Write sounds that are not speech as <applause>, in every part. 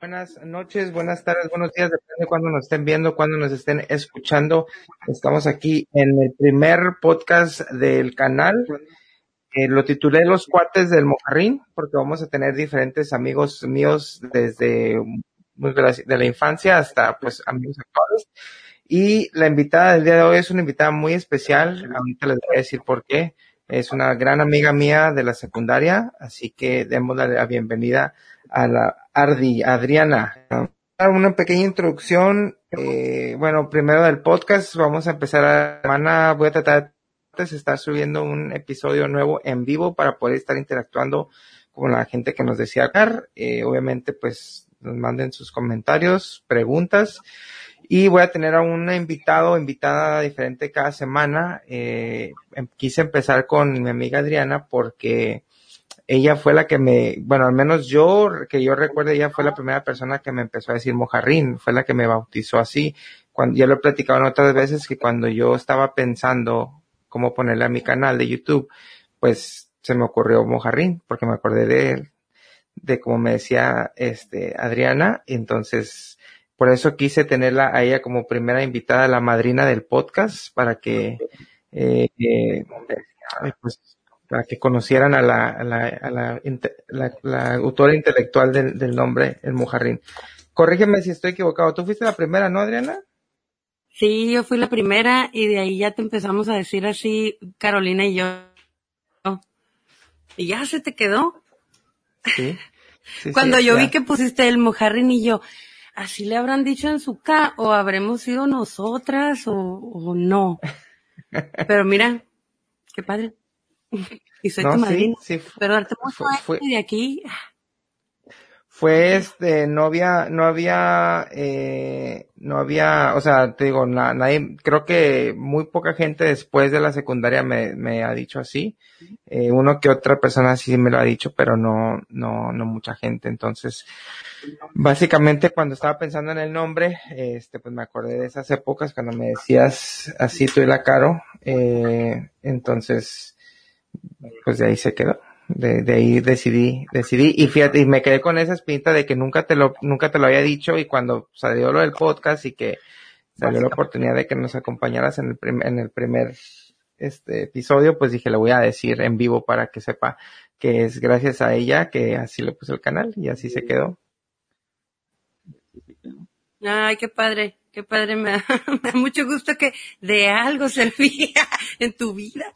Buenas noches, buenas tardes, buenos días, depende de cuando nos estén viendo, cuando nos estén escuchando. Estamos aquí en el primer podcast del canal. Eh, lo titulé Los cuates del Mojarrín, porque vamos a tener diferentes amigos míos desde pues, de la, infancia hasta pues amigos actuales. Y la invitada del día de hoy es una invitada muy especial. Ahorita les voy a decir por qué. Es una gran amiga mía de la secundaria, así que démosle la bienvenida a la Ardi, Adriana. Una pequeña introducción, eh, bueno, primero del podcast, vamos a empezar a semana, voy a tratar de estar subiendo un episodio nuevo en vivo para poder estar interactuando con la gente que nos desea hablar. Eh, obviamente, pues, nos manden sus comentarios, preguntas. Y voy a tener a un invitado, invitada diferente cada semana. Eh, em, quise empezar con mi amiga Adriana porque ella fue la que me, bueno, al menos yo, que yo recuerdo, ella fue la primera persona que me empezó a decir mojarrín, fue la que me bautizó así. Cuando, ya lo he platicado en otras veces que cuando yo estaba pensando cómo ponerle a mi canal de YouTube, pues se me ocurrió mojarrín, porque me acordé de, de como me decía, este, Adriana, entonces, por eso quise tenerla a ella como primera invitada, la madrina del podcast, para que, eh, eh, pues, para que conocieran a la, a la, a la, la, la autora intelectual del, del, nombre, el Mujarrín. Corrígeme si estoy equivocado. Tú fuiste la primera, ¿no, Adriana? Sí, yo fui la primera y de ahí ya te empezamos a decir así, Carolina y yo. Y ya se te quedó. Sí. <laughs> sí Cuando sí, yo ya. vi que pusiste el Mujarrín y yo, así le habrán dicho en su K, o habremos sido nosotras, o, o no. <laughs> Pero mira, qué padre. <laughs> Y soy No, tu sí, sí, Pero darte mucho fue- fue- de aquí. fue este, no había, no había, eh, no había, o sea, te digo, na- nadie, creo que muy poca gente después de la secundaria me, me ha dicho así. Eh, uno que otra persona sí me lo ha dicho, pero no, no, no mucha gente. Entonces, básicamente cuando estaba pensando en el nombre, este, pues me acordé de esas épocas cuando me decías así tú y la caro, eh, entonces, pues de ahí se quedó. De, ahí decidí, decidí, y fíjate, y me quedé con esa espinita de que nunca te lo, nunca te lo había dicho, y cuando salió lo del podcast y que salió la oportunidad de que nos acompañaras en el prim- en el primer, este episodio, pues dije, le voy a decir en vivo para que sepa que es gracias a ella que así le puse el canal, y así se quedó. Ay, qué padre, qué padre. Me <laughs> da, me da mucho gusto que de algo servía en tu vida.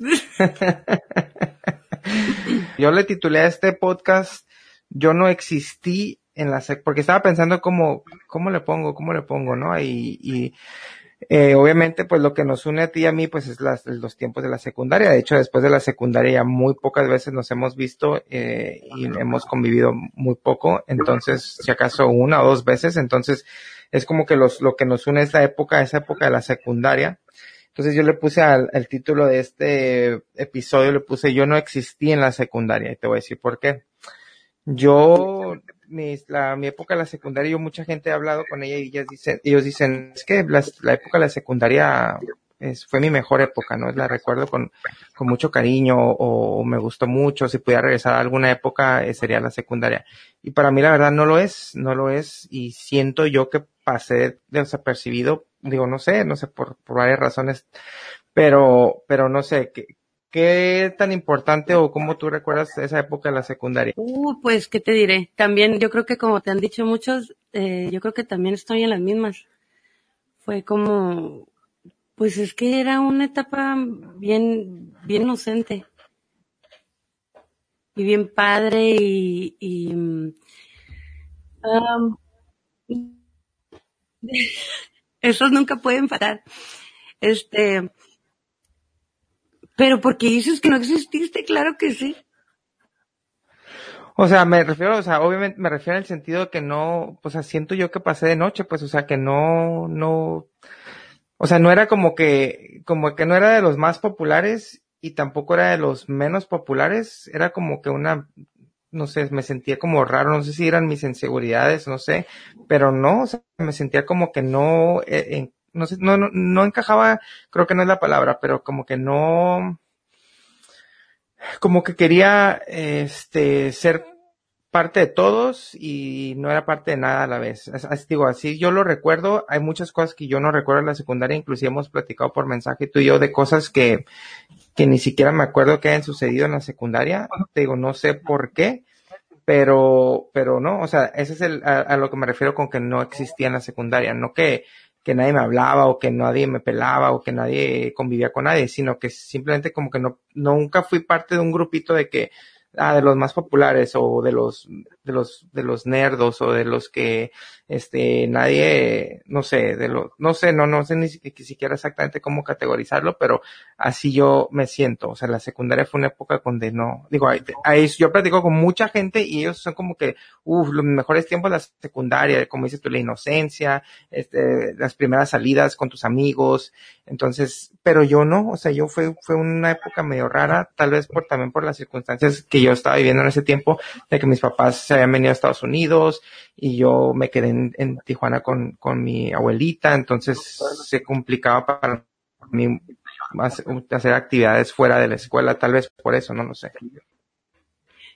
<laughs> Yo le titulé a este podcast, yo no existí en la sec, porque estaba pensando cómo, cómo le pongo, cómo le pongo, ¿no? Y, y eh, obviamente, pues lo que nos une a ti y a mí, pues es las, los tiempos de la secundaria. De hecho, después de la secundaria ya muy pocas veces nos hemos visto eh, y hemos convivido muy poco. Entonces, si acaso una o dos veces, entonces es como que los, lo que nos une esa época, esa época de la secundaria. Entonces yo le puse al, título de este episodio, le puse yo no existí en la secundaria y te voy a decir por qué. Yo, mi, la, mi época de la secundaria, yo mucha gente ha hablado con ella y ellas dicen, ellos dicen, es que la, la época de la secundaria es, fue mi mejor época, ¿no? La recuerdo con, con mucho cariño o, me gustó mucho, si pudiera regresar a alguna época eh, sería la secundaria. Y para mí la verdad no lo es, no lo es y siento yo que pasé desapercibido, digo, no sé, no sé por, por varias razones, pero, pero no sé, ¿qué, qué tan importante o cómo tú recuerdas esa época de la secundaria? Uh, pues, ¿qué te diré? También, yo creo que como te han dicho muchos, eh, yo creo que también estoy en las mismas. Fue como, pues es que era una etapa bien, bien inocente. Y bien padre y, y <laughs> esos nunca pueden parar. Este, pero porque dices que no exististe, claro que sí. O sea, me refiero, o sea, obviamente me refiero en el sentido de que no, pues, o sea, siento yo que pasé de noche, pues, o sea, que no, no, o sea, no era como que, como que no era de los más populares y tampoco era de los menos populares, era como que una, no sé, me sentía como raro, no sé si eran mis inseguridades, no sé, pero no, o sea, me sentía como que no, eh, no sé, no, no, no encajaba, creo que no es la palabra, pero como que no, como que quería, este, ser parte de todos y no era parte de nada a la vez. Así digo, así yo lo recuerdo. Hay muchas cosas que yo no recuerdo en la secundaria, inclusive hemos platicado por mensaje tú y yo de cosas que, que ni siquiera me acuerdo que hayan sucedido en la secundaria. Te digo, no sé por qué, pero, pero no, o sea, ese es el, a, lo que me refiero con que no existía en la secundaria, no que, que nadie me hablaba o que nadie me pelaba o que nadie convivía con nadie, sino que simplemente como que no, nunca fui parte de un grupito de que, ah, de los más populares o de los, de los, de los nerdos o de los que, este, nadie, no sé, de lo, no sé, no, no sé ni siquiera exactamente cómo categorizarlo, pero así yo me siento. O sea, la secundaria fue una época donde no, digo, ahí, yo platico con mucha gente y ellos son como que, uff, los mejores tiempos de la secundaria, como dices tú, la inocencia, este, las primeras salidas con tus amigos. Entonces, pero yo no, o sea, yo fue, fue una época medio rara, tal vez por, también por las circunstancias que yo estaba viviendo en ese tiempo, de que mis papás se habían venido a Estados Unidos y yo me quedé en, Tijuana con, con mi abuelita, entonces se complicaba para mí hacer actividades fuera de la escuela, tal vez por eso, no lo sé.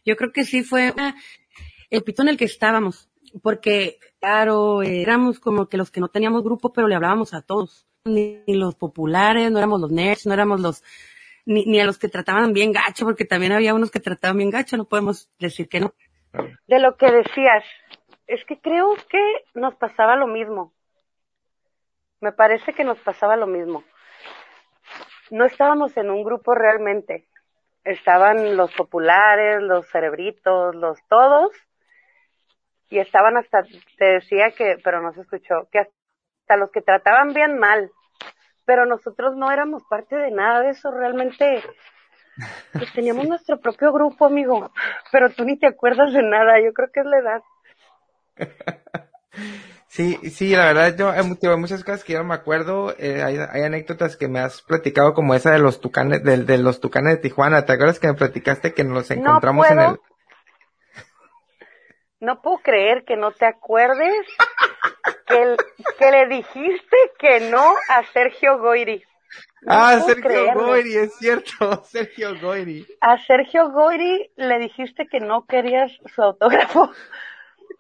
Yo creo que sí fue el pito en el que estábamos, porque claro, éramos como que los que no teníamos grupo, pero le hablábamos a todos, ni los populares, no éramos los nerds, no éramos los ni, ni a los que trataban bien gacho, porque también había unos que trataban bien gacho, no podemos decir que no. De lo que decías, es que creo que nos pasaba lo mismo. Me parece que nos pasaba lo mismo. No estábamos en un grupo realmente. Estaban los populares, los cerebritos, los todos. Y estaban hasta, te decía que, pero no se escuchó, que hasta los que trataban bien mal. Pero nosotros no éramos parte de nada de eso. Realmente pues teníamos <laughs> nuestro propio grupo, amigo, pero tú ni te acuerdas de nada, yo creo que es la edad. <laughs> Sí, sí, la verdad yo hay, muchas cosas que yo no me acuerdo, eh, hay, anécdotas que me has platicado como esa de los tucanes, de, de, los tucanes de Tijuana, ¿te acuerdas que me platicaste que nos encontramos en el... No puedo creer que no te acuerdes <laughs> que, que le dijiste que no a Sergio Goyri ah, Sergio Goyri, es cierto, <laughs> Sergio Goyri. A Sergio Goyri le dijiste que no querías su autógrafo.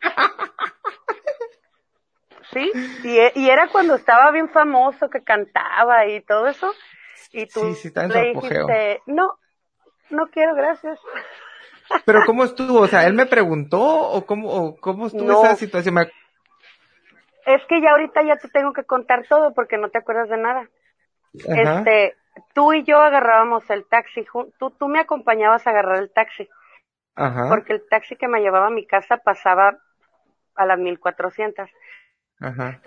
<laughs> sí, y, era cuando estaba bien famoso, que cantaba y todo eso. Y tú le dijiste, no, no quiero, gracias. Pero ¿cómo estuvo? O sea, ¿él me preguntó o cómo, o cómo estuvo esa situación? Es que ya ahorita ya te tengo que contar todo porque no te acuerdas de nada. Este, tú y yo agarrábamos el taxi, tú, tú me acompañabas a agarrar el taxi. Ajá. Porque el taxi que me llevaba a mi casa pasaba a las 1400. Ajá.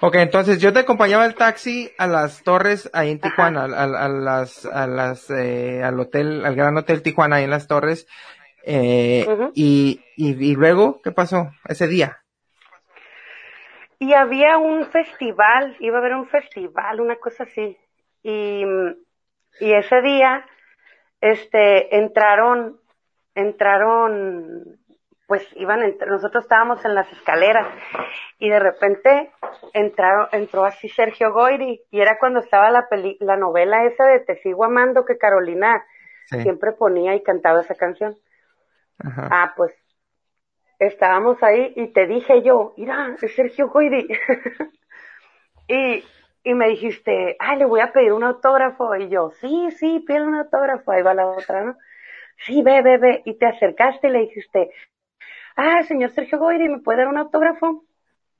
Ok, entonces yo te acompañaba el taxi a las torres ahí en Tijuana, a, las, a las, eh, al hotel, al gran hotel Tijuana ahí en las torres. Eh, y, y, y luego, ¿qué pasó ese día? Y había un festival, iba a haber un festival, una cosa así. Y, y ese día, este, entraron, entraron, pues iban, nosotros estábamos en las escaleras y de repente entraron, entró así Sergio Goyri y era cuando estaba la peli, la novela esa de Te sigo amando que Carolina siempre ponía y cantaba esa canción. Ah, pues estábamos ahí y te dije yo, mira, es Sergio Goyri. <laughs> y, y me dijiste, ay, le voy a pedir un autógrafo. Y yo, sí, sí, pide un autógrafo. Ahí va la otra, ¿no? Sí, ve, ve, ve. Y te acercaste y le dijiste, ah, señor Sergio Goyri, ¿me puede dar un autógrafo?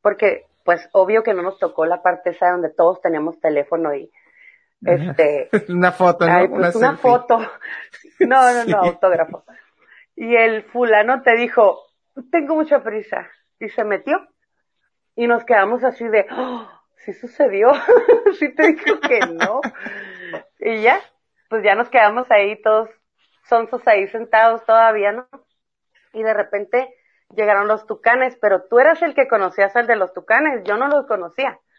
Porque, pues, obvio que no nos tocó la parte esa donde todos teníamos teléfono y, este. <laughs> una foto, ¿no? Pues, una, una foto. <laughs> No, no, no, autógrafo. Y el fulano te dijo, tengo mucha prisa. Y se metió. Y nos quedamos así de, oh, sí sucedió. <laughs> sí te digo que no. y ya, pues ya nos quedamos ahí todos sonsos ahí sentados todavía, ¿no? Y de repente llegaron los tucanes, pero tú eras el que conocías al de los tucanes, yo no los conocía. <laughs>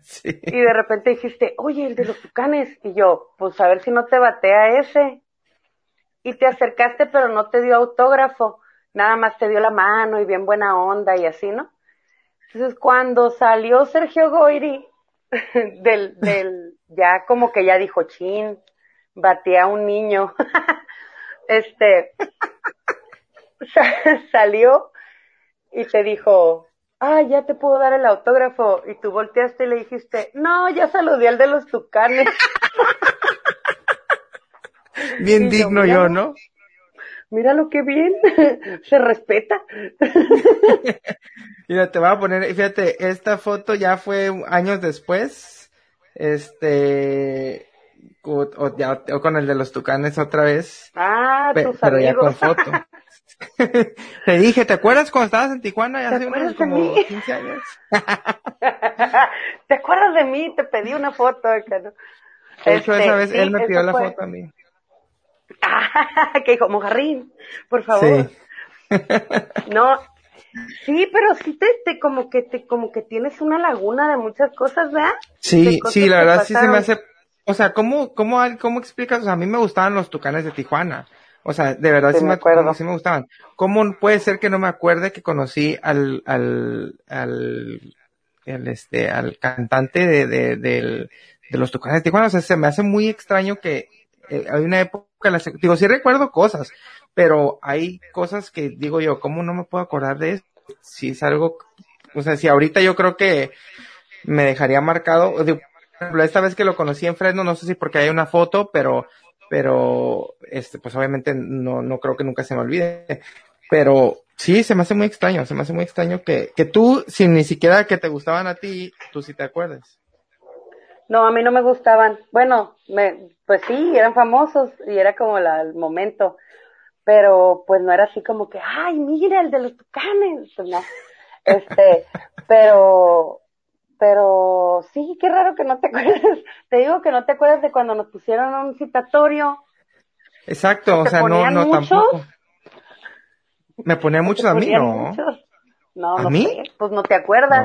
Sí. Y de repente dijiste, oye, el de los tucanes. Y yo, pues a ver si no te batea ese. Y te acercaste, pero no te dio autógrafo nada más te dio la mano y bien buena onda y así, ¿no? Entonces cuando salió Sergio Goyri <laughs> del, del, ya como que ya dijo, chin, batía a un niño, <laughs> este, <laughs> salió y te dijo, ah, ya te puedo dar el autógrafo. Y tú volteaste y le dijiste, no, ya saludé al de los tucanes. Bien digno yo, ¿no? Mira lo que bien, <laughs> se respeta. <laughs> Mira, te voy a poner, fíjate, esta foto ya fue años después, este, o, con el de los tucanes otra vez. Ah, tus pero amigos. ya con foto. <laughs> te dije, ¿te acuerdas cuando estabas en Tijuana? Ya hace unos como 15 años. ¿Te acuerdas de mí? Te pedí una foto. De hecho, Este, esa vez sí, él me pidió la fue. foto a mí. Ah, <laughs> que dijo, Mojarrín, por favor. Sí. No, sí, pero sí te, te como que te como que tienes una laguna de muchas cosas, ¿verdad? Sí, cosas sí, la verdad sí se me hace, o sea, ¿cómo, cómo, cómo explicas? O sea, a mí me gustaban los tucanes de Tijuana. O sea, de verdad Sí, sí, me acuerdo. sí me gustaban. ¿Cómo puede ser que no me acuerde que conocí al, al, al, este, al cantante de, de, de los tucanes de Tijuana? O sea, se me hace muy extraño que eh, hay una época, la digo, sí recuerdo cosas, pero hay cosas que digo yo, ¿cómo no me puedo acordar de eso? Si es algo, o sea, si ahorita yo creo que me dejaría marcado, digo, esta vez que lo conocí en Fresno, no sé si porque hay una foto, pero, pero, este, pues obviamente no, no creo que nunca se me olvide. Pero sí, se me hace muy extraño, se me hace muy extraño que, que tú, sin ni siquiera que te gustaban a ti, tú sí te acuerdes. No, a mí no me gustaban. Bueno, me, pues sí, eran famosos y era como la, el momento. Pero pues no era así como que, ay, mira, el de los tucanes. Pues no. Este, <laughs> pero, pero sí, qué raro que no te acuerdes. <laughs> Te digo que no te acuerdas de cuando nos pusieron un citatorio. Exacto, o ¿Te sea, no, no muchos? tampoco. Me ponía muchos ¿Te a mí, no. muchos? No, ¿A no mí? sé, pues no te acuerdas.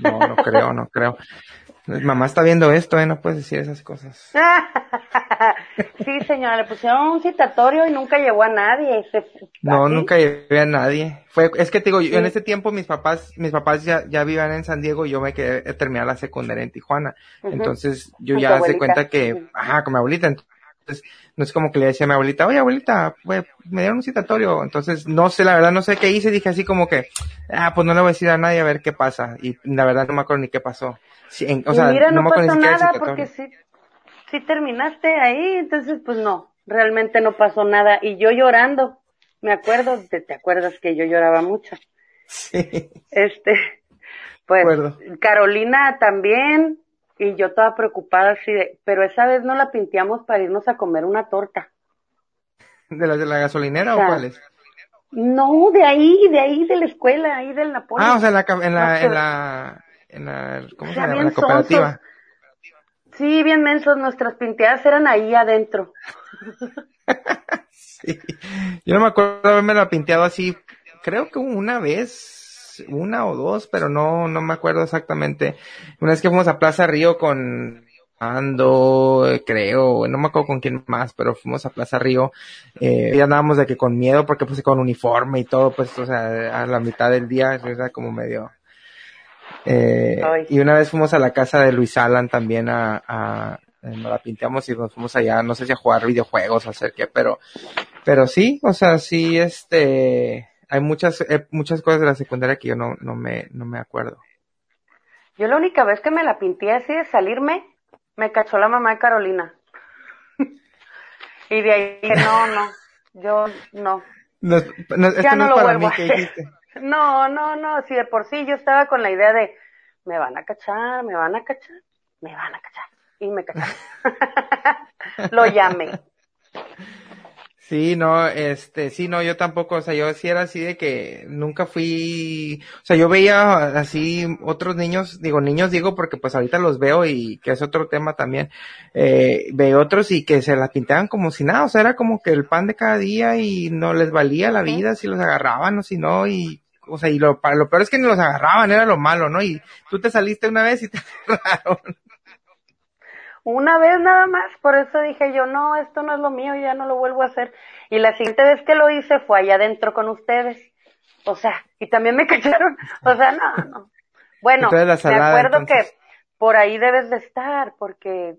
No, no, no creo, no creo. <laughs> Mamá está viendo esto, eh, no puedes decir esas cosas. <laughs> sí, señora, le pusieron un citatorio y nunca llegó a nadie. Se- No, nunca llevé a nadie. Fue, es que te digo, yo en ese tiempo mis papás, mis papás ya, ya vivían en San Diego y yo me quedé a terminar la secundaria en Tijuana. Entonces, yo ya se cuenta que, ajá, con mi abuelita. Entonces, no es como que le decía a mi abuelita, oye abuelita, pues, me dieron un citatorio. Entonces, no sé, la verdad, no sé qué hice. Dije así como que, ah, pues no le voy a decir a nadie a ver qué pasa. Y la verdad no me acuerdo ni qué pasó. Sí, en- o y sea, mira, no, pasó nada porque sí, sí terminaste ahí, entonces pues no, realmente no pasó nada. Y yo llorando, me acuerdo, te, te acuerdas que yo lloraba mucho. Sí. Este, pues. Carolina también, y yo toda preocupada así de, pero esa vez no la pinteamos para irnos a comer una torta. ¿De las de la gasolinera O sea, o cuáles? No, de ahí, de ahí de la escuela, ahí del Napoleón. Ah, o sea, en la, ca- en la, No, en pero- la, en la, ¿cómo se llama? En la cooperativa. sonsos. Sí, bien mensos, nuestras pinteadas eran ahí adentro. <laughs> Sí. Yo no me acuerdo haberme la pinteado así, creo que una vez, una o dos, pero no, no me acuerdo exactamente. Una vez que fuimos a Plaza Río con Ando, creo, no me acuerdo con quién más, pero fuimos a Plaza Río, eh, y andábamos de que con miedo, porque pues con uniforme y todo, pues, o sea, a la mitad del día, era como medio, eh, y una vez fuimos a la casa de Luis Alan también a, a nos la pinteamos y nos fuimos allá, no sé si a jugar videojuegos o hacer qué, pero, pero sí, o sea, sí, este, hay muchas, eh, muchas cosas de la secundaria que yo no, no me, no me acuerdo. Yo la única vez que me la pinté así de salirme, me cachó la mamá de Carolina. <laughs> y de ahí dije, no, no, yo no. Esto Ya no, lo para vuelvo mí a hacer. No, no, no, si de por sí yo estaba con la idea de, me van a cachar, me van a cachar, me van a cachar. Y me cacharon. <laughs> lo llamé. Sí, no, este, sí, no, yo tampoco, o sea, yo sí era así de que nunca fui, o sea, yo veía así otros niños, digo niños, digo porque pues ahorita los veo y que es otro tema también, eh, veo otros y que se la pintaban como si nada, o sea, era como que el pan de cada día y no les valía la vida si los agarraban o si no, y, o sea, y lo, para, lo peor es que ni los agarraban, era lo malo, ¿no? Y tú te saliste una vez y te <laughs> agarraron. Una vez nada más, por eso dije yo, no, esto no es lo mío, ya no lo vuelvo a hacer. Y la siguiente vez que lo hice fue allá adentro con ustedes. O sea, y también me <laughs> cacharon. O sea, no, no. Bueno, me acuerdo entonces. que por ahí debes de estar, porque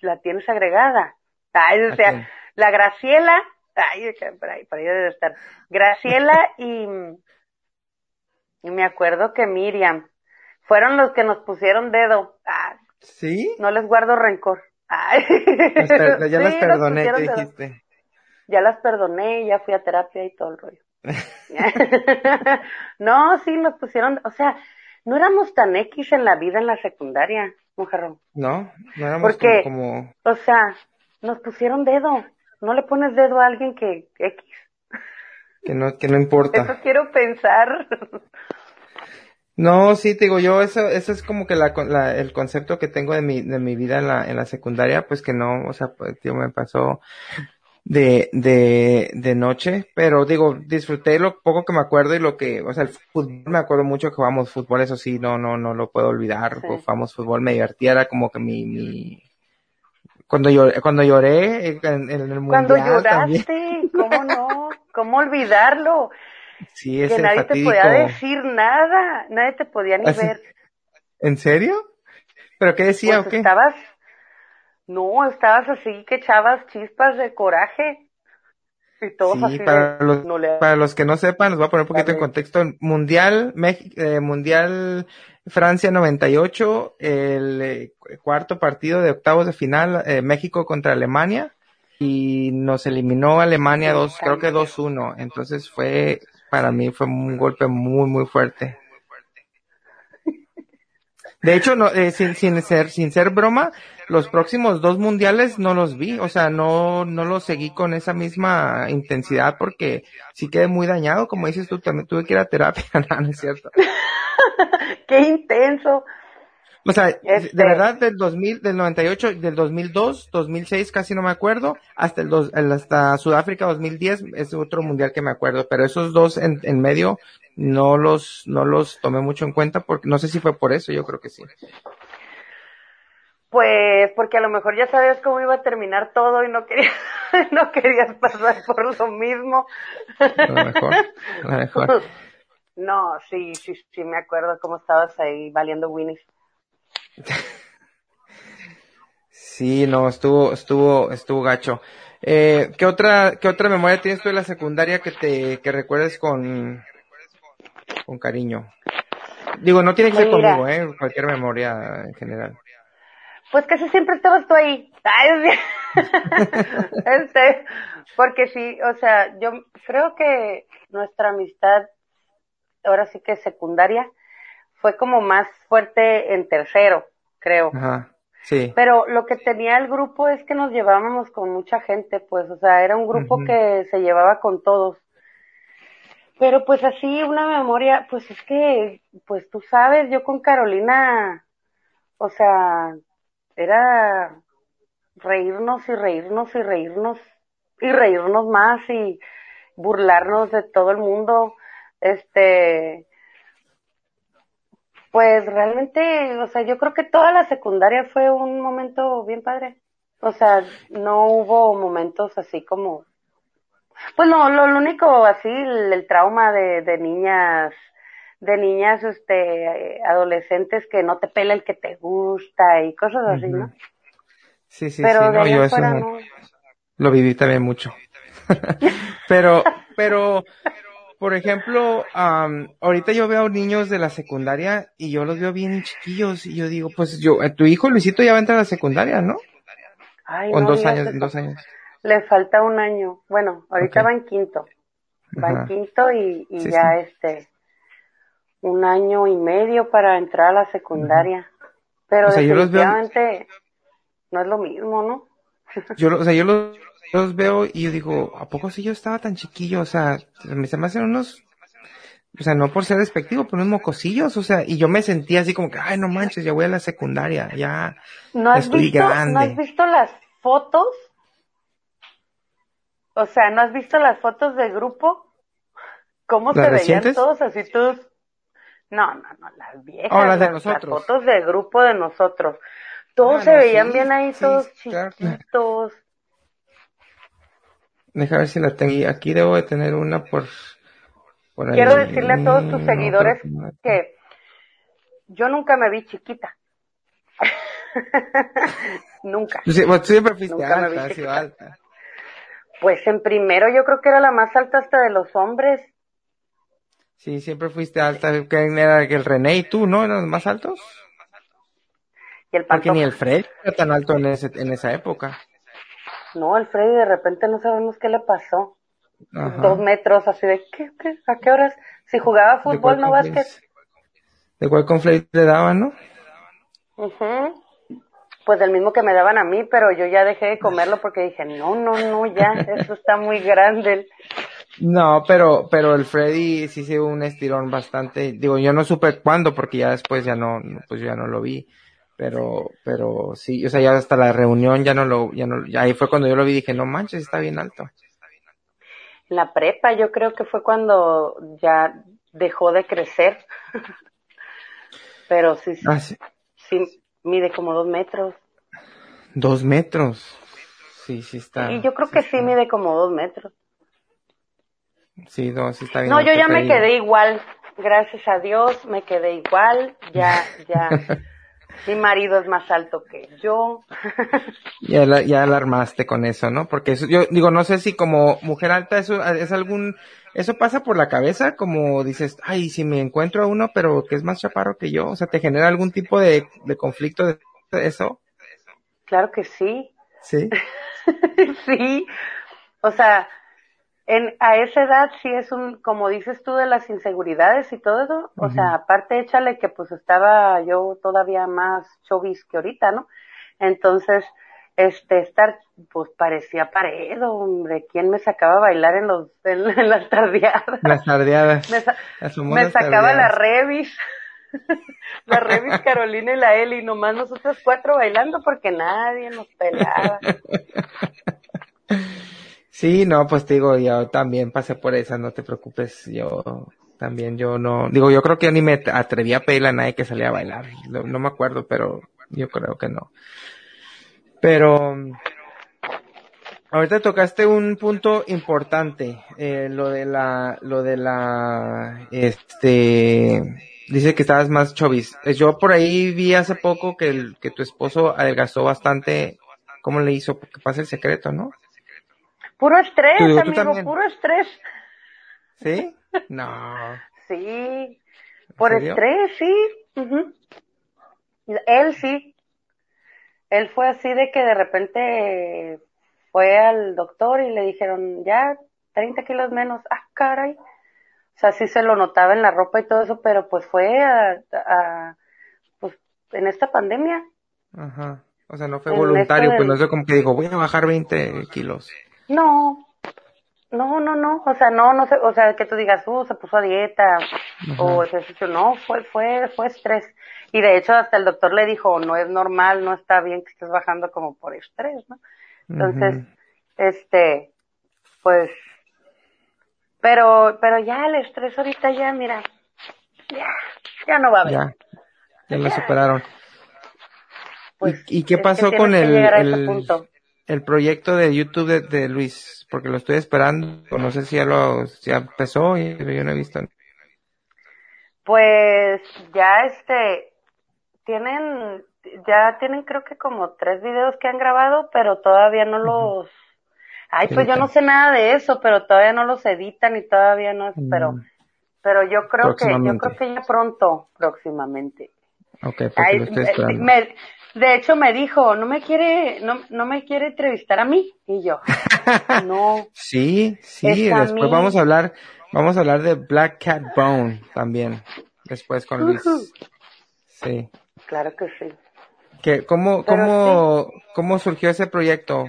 la tienes agregada. Ay, o ¿A sea, la Graciela, Ay, por ahí, por ahí debe estar. Graciela y, y me acuerdo que Miriam fueron los que nos pusieron dedo. Ah, ¿Sí? No les guardo rencor. Ay. <laughs> ya las perdoné, ¿qué dijiste? Ya las perdoné, ya fui a terapia y todo el rollo. <laughs> no, sí, nos pusieron, o sea, no éramos tan X en la vida en la secundaria, mujer. No, no éramos Porque, como... O sea, nos pusieron dedo. No le pones dedo a alguien que X. Que no, que no importa. Eso quiero pensar. No, sí, te digo yo, eso, eso es como que la, la, el concepto que tengo de mi, de mi vida en la, en la secundaria, pues que no, o sea, pues, tío, me pasó de, de, de noche, pero digo, disfruté lo poco que me acuerdo y lo que, o sea, el fútbol, me acuerdo mucho que jugamos fútbol, eso sí, no, no, no lo puedo olvidar, Sí. jugamos fútbol, me divertía, era como que mi, mi, cuando lloré, cuando lloré en, en el Cuando mundial también, lloraste, ¿cómo no? <laughs> ¿Cómo olvidarlo? sí, ese que nadie fatídico, te podía decir nada, nadie te podía ni Así- ver. ¿en serio? ¿Pero qué decía Pues o qué? estabas, no, estabas así que echabas chispas de coraje. Y todos Sí, así para de, los, no le para los que no sepan, les voy a poner un poquito en contexto. Mundial, Mex- eh, Mundial Francia 98, el eh, cuarto partido de octavos de final, eh, México contra Alemania, y nos eliminó Alemania dos, creo que 2-1. Entonces fue, para mí fue un golpe muy, muy fuerte. De hecho, no, eh, sin, sin ser, sin ser broma, los próximos dos mundiales no los vi, o sea, no, no los seguí con esa misma intensidad porque sí quedé muy dañado, como dices tú, también tuve que ir a terapia, <laughs> no, no es cierto. <laughs> Qué intenso. O sea, Este- de verdad, del 2000, del 98, del 2002, 2006, casi no me acuerdo, hasta el dos, el- hasta Sudáfrica 2010 es otro mundial que me acuerdo, pero esos dos en, en medio no los, no los tomé mucho en cuenta porque no sé si fue por eso, yo creo que sí. Pues porque a lo mejor ya sabías cómo iba a terminar todo y no querías, <laughs> no querías pasar por lo mismo. A lo mejor, a lo mejor. <laughs> No, sí, sí, sí, me acuerdo cómo estabas ahí valiendo Winnie. Sí, no, estuvo, estuvo, estuvo gacho. Eh, ¿qué otra, qué otra memoria tienes tú de la secundaria que te, que recuerdes con, con cariño? Digo, no tiene que ser Mira. conmigo, eh, cualquier memoria en general. Pues casi siempre estabas tú ahí. <laughs> Este, porque sí, o sea, yo creo que nuestra amistad, ahora sí que secundaria, fue como más fuerte en tercero, creo. Ajá, sí. Pero lo que tenía el grupo es que nos llevábamos con mucha gente, pues, o sea, era un grupo que se llevaba con todos. Pero pues así una memoria, pues es que, pues tú sabes, yo con Carolina, o sea, era reírnos y reírnos y reírnos y reírnos más y burlarnos de todo el mundo. Este, pues realmente, o sea, yo creo que toda la secundaria fue un momento bien padre. O sea, no hubo momentos así como, pues no, lo, lo único así, el, el trauma de, de niñas, de niñas, este, adolescentes que no te pela el que te gusta y cosas así, ¿no? Sí, sí, Pero sí, no, yo eso no. lo viví también mucho. <laughs> pero, pero, por ejemplo, am, ahorita yo veo niños de la secundaria y yo los veo bien chiquillos y yo digo, pues yo, eh, tu hijo Luisito ya va a entrar a la secundaria, ¿no? Ay, O no dos años, en dos años. Le falta un año. Bueno, ahorita Ok. va en quinto. Va en quinto y, y Sí, ya sí. este, un año y medio para entrar a la secundaria. Pero O sea, yo los veo- definitivamente no es lo mismo, ¿no? Yo, o sea, yo los, los veo y yo digo, ¿a poco si yo estaba tan chiquillo? O sea, me se me hacen unos, o sea, no por ser despectivo, pero unos mocosillos, o sea, y yo me sentía así como que, ay, no manches, ya voy a la secundaria, ya, ¿No has Estoy visto, grande. ¿no has visto las fotos? O sea, ¿no has visto las fotos de grupo? ¿Cómo ¿Las se veían recientes? todos así todos? No, no, no, las viejas. Oh, las de las- nosotros. Las fotos de grupo de nosotros. Todos se veían sí, bien ahí, sí, todos claro. chiquitos. Deja ver si la tengo. Aquí debo de tener una por, por ahí. Quiero decirle a todos tus seguidores que no. que yo nunca me vi chiquita. <laughs> nunca. Sí- tú siempre fuiste Nunca me vi alta, chiquita. alta. Pues en primero yo creo que era la más alta hasta de los hombres. Sí, siempre fuiste alta. ¿Quién era el René y tú, no? ¿Eran los más altos? Y el Porque ni el Fred era tan alto en, ese, en esa época. No, el Freddy de repente no sabemos qué le pasó. Ajá. Dos metros así de, ¿qué, qué? ¿A qué horas? Si jugaba ¿De fútbol, no básquet. ¿De cuál conflicto le daban, no? Pues del mismo que me daban a mí, pero yo ya dejé de comerlo <laughs> porque dije, no, no, no, ya, eso está muy grande. No, pero, pero el Freddy sí se dio un estirón bastante. Digo, yo no supe cuándo porque ya después ya no, no, pues ya no lo vi. Pero, pero sí, o sea, ya hasta la reunión ya no lo, ya no, ya ahí fue cuando yo lo vi y dije, no manches, está bien alto. En la prepa yo creo que fue cuando ya dejó de crecer. <laughs> pero sí, sí, Ah, sí. sí, mide como dos metros. Dos metros. Sí, sí está. y yo creo que sí mide como dos metros. Sí, no, sí está bien. No, yo ya me quedé igual. Gracias a Dios me quedé igual. Ya, ya. <laughs> Mi marido es más alto que yo. <laughs> Ya, la- ya alarmaste con eso, ¿no? Porque eso, yo digo, no sé si como mujer alta eso es algún, eso pasa por la cabeza, como dices, ay, si me encuentro a uno, pero que es más chaparro que yo, o sea, ¿te genera algún tipo de, de conflicto de eso? Claro que sí. Sí. <laughs> sí. O sea, en, a esa edad sí es un, como dices tú, de las inseguridades y todo eso. O sea, aparte échale que pues estaba yo todavía más chovis que ahorita, ¿no? Entonces, este, estar, pues parecía pared, hombre. ¿Quién me sacaba a bailar en los, en, <laughs> en las tardeadas? Las tardeadas. Me, sa- me sacaba la revis. <laughs> la revis Carolina y la Eli, nomás nosotros cuatro bailando porque nadie nos pelaba. <laughs> Sí, no, pues te digo, yo también pasé por esa, no te preocupes, yo también, yo no, digo, yo creo que yo ni me atreví a pedirle a nadie que salía a bailar, no, no me acuerdo, pero yo creo que no. Pero, ahorita tocaste un punto importante, eh, lo de la, lo de la, este, dice que estabas más chovis. Eh, Yo por ahí vi hace poco que el, que tu esposo adelgazó bastante, ¿cómo le hizo? Porque pasa el secreto, ¿no? Puro estrés, amigo, también. puro estrés. ¿Sí? <laughs> No. Sí, por estrés, sí. Él sí. Él fue así de que de repente fue al doctor y le dijeron, ya, 30 kilos menos. Ah, caray. O sea, sí se lo notaba en la ropa y todo eso, pero pues fue a, a- pues en esta pandemia. Ajá. O sea, no fue En voluntario, pues no sé como que digo, voy a bajar 20 kilos. No, no, no, no, o sea, no, no sé, o sea, que tú digas, uh, se puso a dieta o ejercicio, no, fue, fue, fue estrés. Y de hecho hasta el doctor le dijo, no es normal, no está bien que estés bajando como por estrés, ¿no? Entonces, este, pues, pero, pero ya el estrés ahorita ya, mira, ya, ya no va a haber. Ya. Ya lo superaron. Pues, ¿Y, y qué pasó con el, el, punto. El proyecto de YouTube de, de Luis? Porque lo estoy esperando. No sé si ya lo, si ya empezó y yo no he visto. Pues ya este tienen ya tienen creo que como tres videos que han grabado, pero todavía no los Ay, pues yo no sé nada de eso, pero todavía no los editan y todavía no, pero Mm. pero yo creo que yo creo que ya pronto próximamente. Ay, me- de hecho me dijo, "No me quiere no no me quiere entrevistar a mí." Y yo, <laughs> "No, Sí, sí, después vamos a hablar, vamos a hablar de Black Cat Bone también, después con Luis. Sí. claro que sí." ¿Qué, cómo, Pero cómo, cómo surgió ese proyecto?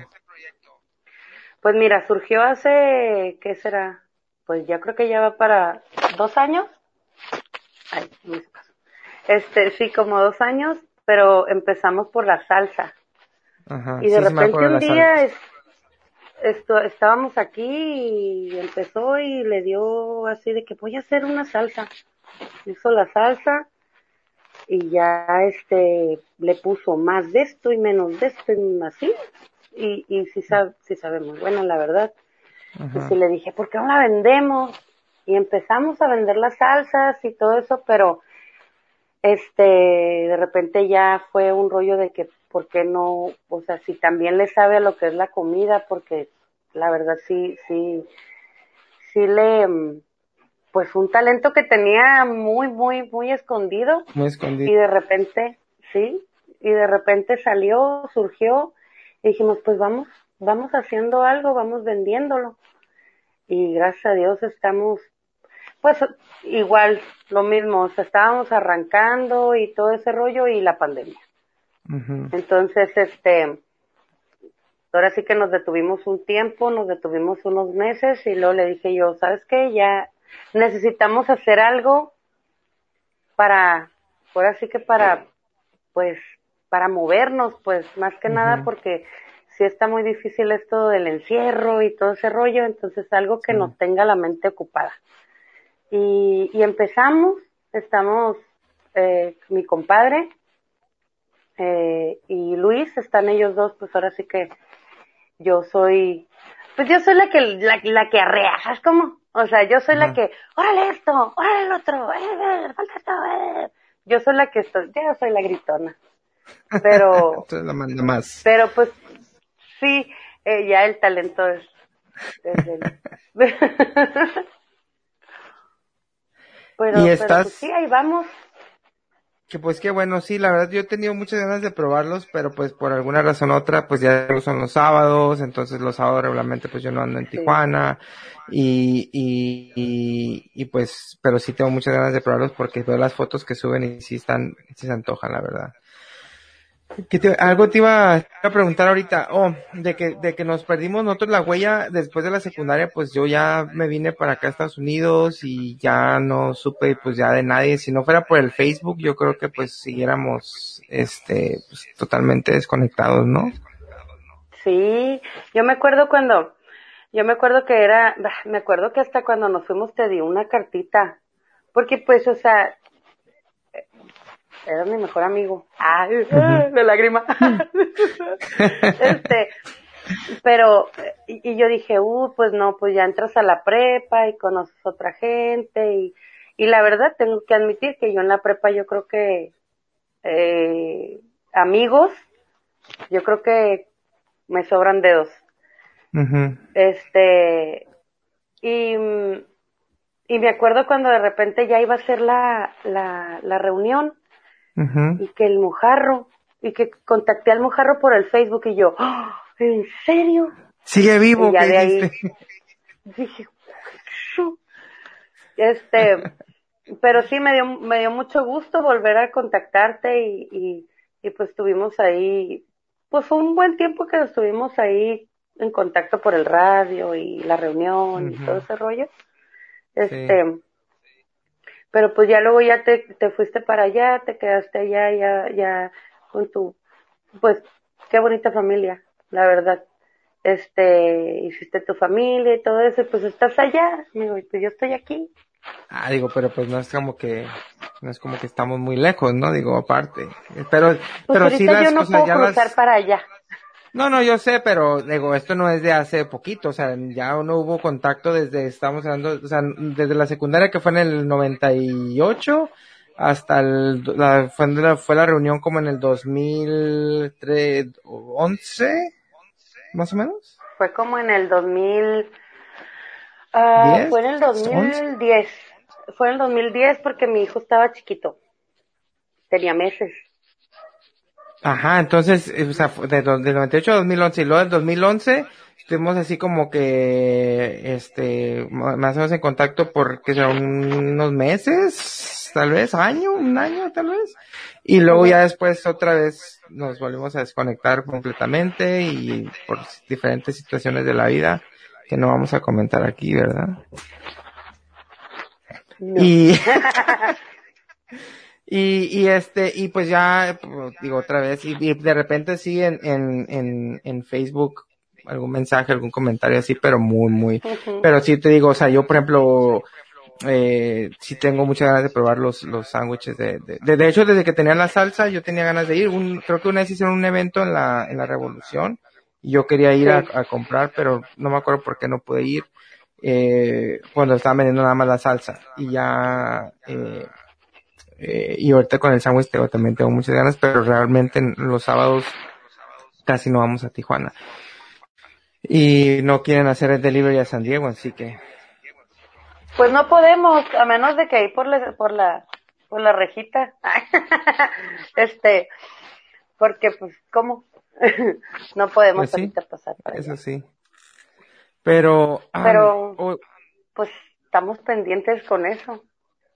Pues mira, surgió hace, ¿qué será? Pues ya creo que ya va para dos años. Ay. Este, sí, como dos años, pero empezamos por la salsa. Ajá. Y de sí, repente un día es- esto, estábamos aquí y empezó y le dio así de que voy a hacer una salsa. Hizo la salsa y ya este le puso más de esto y menos de esto y así. Y, y sí, sabe, sí sabe muy buena, la verdad. Y sí le dije, ¿por qué no la vendemos? Y empezamos a vender las salsas y todo eso, pero este, de repente ya fue un rollo de que, ¿por qué no? O sea, si también le sabe a lo que es la comida, porque la verdad sí, sí, sí le, mm, pues un talento que tenía muy, muy, muy escondido. Muy escondido. Y de repente, sí, y de repente salió, surgió, y dijimos, pues vamos, vamos haciendo algo, vamos vendiéndolo. Y gracias a Dios estamos, pues igual, lo mismo, o sea, estábamos arrancando y todo ese rollo y la pandemia. Entonces, este, ahora sí que nos detuvimos un tiempo, nos detuvimos unos meses y luego le dije yo, ¿sabes qué? Ya necesitamos hacer algo para, ahora sí que para, pues, para movernos, pues, más que nada porque si está muy difícil esto del encierro y todo ese rollo, entonces algo que nos tenga la mente ocupada. Y, y empezamos, estamos, eh, mi compadre, eh, y Luis, están ellos dos, pues ahora sí que yo soy, pues yo soy la que, la, la que arrea, ¿sabes cómo? O sea, yo soy la que, órale esto, órale el otro, eh, falta esto, eh. Yo soy la que estoy, yo soy la gritona. Pero, <laughs> la manda más. pero pues, sí, eh, ya el talento es, es el... <laughs> pero, ¿Y pero estás- pues sí, ahí vamos. Que pues qué bueno, sí, la verdad yo he tenido muchas ganas de probarlos, pero pues por alguna razón u otra, pues ya son los sábados, entonces los sábados regularmente pues yo no ando en Sí. Tijuana y, y, y, y, pues, pero sí tengo muchas ganas de probarlos porque veo las fotos que suben y sí están, sí se antojan, la verdad. ¿Qué te- algo te iba a preguntar ahorita, oh, de que, de que nos perdimos nosotros la huella después de la secundaria, pues yo ya me vine para acá a Estados Unidos y ya no supe pues ya de nadie, si no fuera por el Facebook, yo creo que pues siguiéramos, este, pues, totalmente desconectados, ¿no? Sí, yo me acuerdo cuando, yo me acuerdo que era, me acuerdo que hasta cuando nos fuimos te di una cartita, porque pues, o sea, eras mi mejor amigo. Ay, de lágrima. <laughs> este, pero, y, y yo dije, uh, pues no, pues ya entras a la prepa y conoces otra gente y, y la verdad tengo que admitir que yo en la prepa yo creo que, eh, amigos, yo creo que me sobran dedos. Este, y, y me acuerdo cuando de repente ya iba a ser la, la, la reunión Y que el mojarro, y que contacté al mojarro por el Facebook y yo, ¡Ah! ¿en serio? Sigue vivo, Y ya ¿qué de ahí-? <laughs> Dije, este, pero sí me dio, me dio mucho gusto volver a contactarte y, y, y pues estuvimos ahí, pues fue un buen tiempo que estuvimos ahí en contacto por el radio y la reunión y todo ese rollo. Este, pero pues ya luego ya te, te fuiste para allá, te quedaste allá ya, ya con tu, pues qué bonita familia, la verdad. Este, hiciste tu familia y todo eso, y pues estás allá, amigo, y pues yo estoy aquí. Ah, digo, pero pues no es como que, no es como que estamos muy lejos, ¿no? Digo, aparte. Pero, Pues pero sí las yo no cosas puedo ya cruzar las, para allá. No, no, yo sé, pero digo, esto no es de hace poquito, o sea, ya no hubo contacto desde, estamos hablando, o sea, desde la secundaria que fue en el 98 hasta el, la, fue, la, fue la reunión como en el 2011, más o menos. Fue como en el 2000, ah, ¿Diez? fue en el 2010. Fue en el 2010 porque mi hijo estaba chiquito. Tenía meses. Ajá, entonces, eh, o sea, de, do- del 98 a 2011 y luego del 2011 estuvimos así como que, este, más o menos en contacto por, que será unos meses, tal vez, año, un año tal vez. Y luego ya después otra vez nos volvimos a desconectar completamente y por diferentes situaciones de la vida que no vamos a comentar aquí, ¿verdad? No. Y, <laughs> y, y este, y pues ya, pues, digo otra vez, y, y de repente sí en, en, en, en Facebook algún mensaje, algún comentario así, pero muy, muy, pero sí te digo, o sea, yo por ejemplo, eh, sí tengo muchas ganas de probar los, los sándwiches de, de, de, de hecho desde que tenía la salsa yo tenía ganas de ir, un, creo que una vez hicieron un evento en la, en la revolución, y yo quería ir a comprar, pero no me acuerdo por qué no pude ir, eh, cuando estaban vendiendo nada más la salsa, y ya, eh, eh, y ahorita con el sándwich tengo- también tengo muchas ganas, pero realmente en los sábados casi no vamos a Tijuana. Y no quieren hacer el delivery a San Diego, así que. Pues no podemos, a menos de que ahí por la, por la, por la rejita. <laughs> este, porque pues, ¿cómo? <laughs> no podemos Pues sí, ahorita pasar Eso allá. sí. Pero. ah, Pero- Pues estamos pendientes con eso.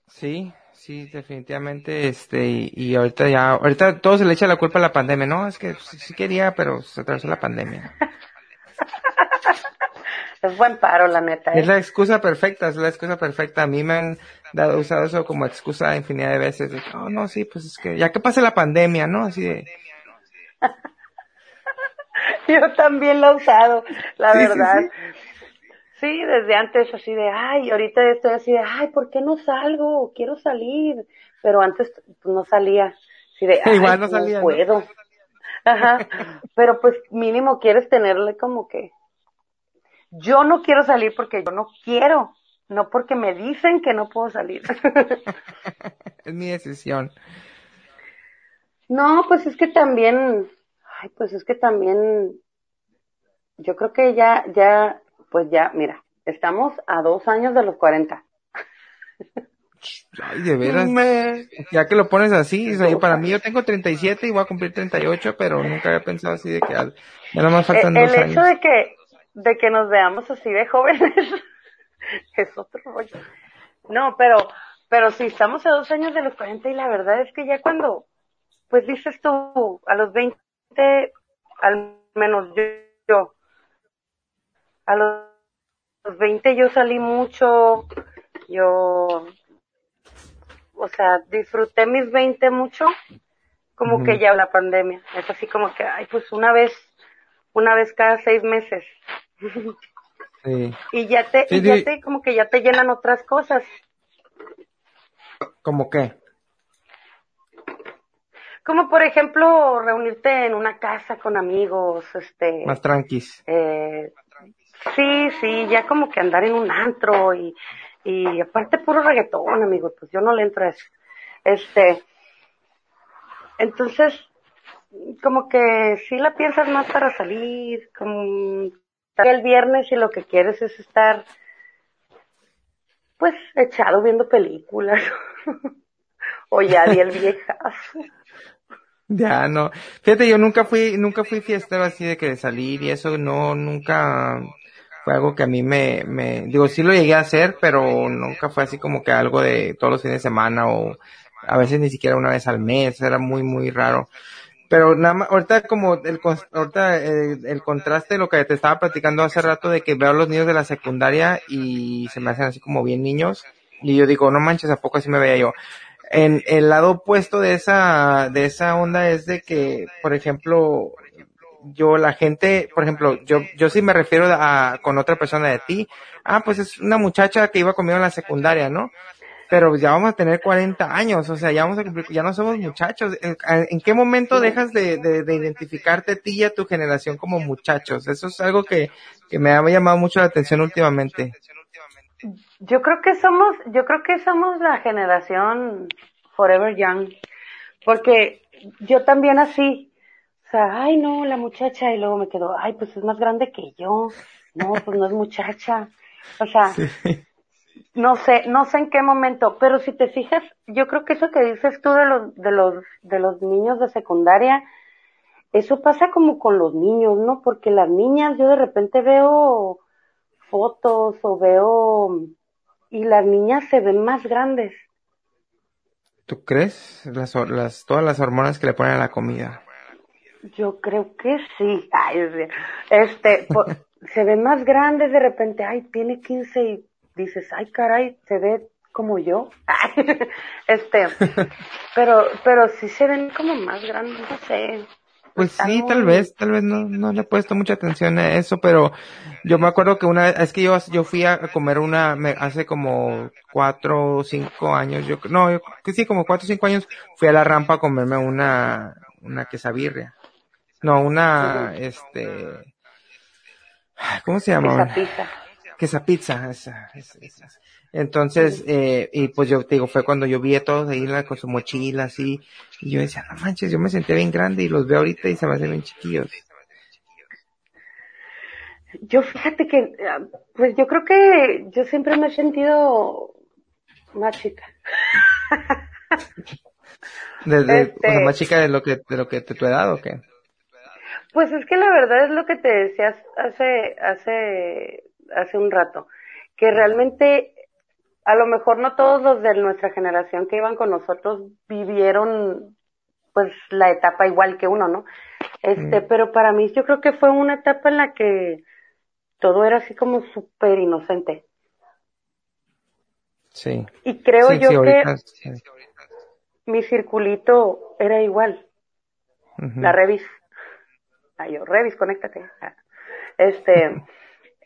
sí, sí, definitivamente, este, y, y ahorita ya, ahorita todo se le echa la culpa a la pandemia, ¿no? Es que sí, sí quería, pero se atravesó la pandemia. <laughs> Es buen paro, la neta. ¿eh? Es la excusa perfecta, es la excusa perfecta. A mí me han dado, usado eso como excusa infinidad de veces. De, oh, no, sí, pues es que ya que pase la pandemia, ¿no? Así de, <laughs> Yo también lo he usado, la Sí, verdad. sí. Sí, desde antes así de, ay, ahorita estoy así de, ay, ¿por qué no salgo? Quiero salir. Pero antes pues, no salía. Así de, <laughs> ay, Igual no salía, ¿no? puedo. <laughs> Ajá. Pero pues mínimo quieres tenerle como que, yo no quiero salir porque yo no quiero, no porque me dicen que no puedo salir. <laughs> es mi decisión. No, pues es que también, ay, pues es que también, yo creo que ya, ya, pues ya, mira, estamos a dos años de los 40. Ay, de veras. Me- Ya que lo pones así, o sea, yo- para mí yo tengo 37 y voy a cumplir 38, pero nunca había pensado así de que ya nada más faltan Eh, el dos hecho años. de que, de que nos veamos así de jóvenes <laughs> es otro rollo. No, pero, pero sí, estamos a dos años de los 40 y la verdad es que ya cuando, pues dices tú, a los 20, al menos yo, yo a los, los 20 yo salí mucho, yo, o sea, disfruté mis 20 mucho, como que ya la pandemia, es así como que, ay, pues una vez, una vez cada seis meses, Sí. y ya te, Sí, y ya sí. te, como que ya te llenan otras cosas. ¿Cómo qué? Como por ejemplo, reunirte en una casa con amigos, este, Más tranquis. eh, sí, sí, ya como que andar en un antro y, y aparte puro reggaetón, amigo, pues yo no le entro a eso. Este, entonces, como que sí la piensas más para salir, como el viernes y lo que quieres es estar, pues, echado viendo películas. <laughs> o ya di viejazo. Ya no. Fíjate, yo nunca fui, nunca fui fiestero así de que salir y eso no, nunca fue algo que a mí me, me, digo, sí lo llegué a hacer, pero nunca fue así como que algo de todos los fines de semana o a veces ni siquiera una vez al mes, era muy, muy raro. Pero nada más, ahorita como el, ahorita eh, el, contraste de lo que te estaba platicando hace rato de que veo a los niños de la secundaria y se me hacen así como bien niños y yo digo, no manches, ¿a poco así me veía yo? En el lado opuesto de esa, de esa onda es de que, por ejemplo, yo, la gente, por ejemplo, yo, yo sí me refiero a, con otra persona de ti, ah, pues es una muchacha que iba conmigo en la secundaria, ¿no? Pero ya vamos a tener 40 años, o sea, ya vamos a cumplir, ya no somos muchachos. ¿En, en qué momento dejas de, de, de identificarte a ti y a tu generación como muchachos? Eso es algo que, que me ha llamado mucho la atención últimamente. Yo creo que somos, yo creo que somos la generación Forever Young, porque yo también así, sea, ay no, la muchacha, y luego me quedo, ay, pues es más grande que yo, no, pues no es muchacha, o sea, no sé, no sé en qué momento, pero si te fijas, yo creo que eso que dices tú de los, de los, de los niños de secundaria, eso pasa como con los niños, ¿no? Porque las niñas, yo de repente veo fotos o veo y las niñas se ven más grandes. ¿Tú crees? Las, las, todas las hormonas que le ponen a la comida. Yo creo que sí. Ay, este, <laughs> se ven más grandes de repente. Ay, tiene 15 y dices, ay, caray, se ve como yo. <laughs> este, <laughs> pero, pero sí se ven como más grandes, no sé. Pues sí, tal vez, tal vez no, no le he puesto mucha atención a eso, pero yo me acuerdo que una es que yo, yo fui a comer una, me, hace como cuatro o cinco años, yo, no, yo, que sí, como cuatro o cinco años, fui a la rampa a comerme una, una quesabirria. No, una, este, ¿cómo se llama? Esa pizza. Quesa pizza, esa, esa, esa. Entonces, eh, y pues yo te digo, fue cuando yo vi a todos ahí con su mochila así, y yo decía, no manches, yo me senté bien grande y los veo ahorita y se me hacen bien chiquillos. Yo fíjate que, pues yo creo que yo siempre me he sentido más chica. <laughs> Desde, este, más chica de lo que, de lo que te tu edad o qué? Pues es que la verdad es lo que te decías hace, hace, hace un rato, que realmente a lo mejor no todos los de nuestra generación que iban con nosotros vivieron pues la etapa igual que uno, ¿no? Este, mm. pero para mí yo creo que fue una etapa en la que todo era así como súper inocente. Sí. Y creo yo que mi circulito era igual. La Revis. Ah, yo, Revis, conéctate. Este,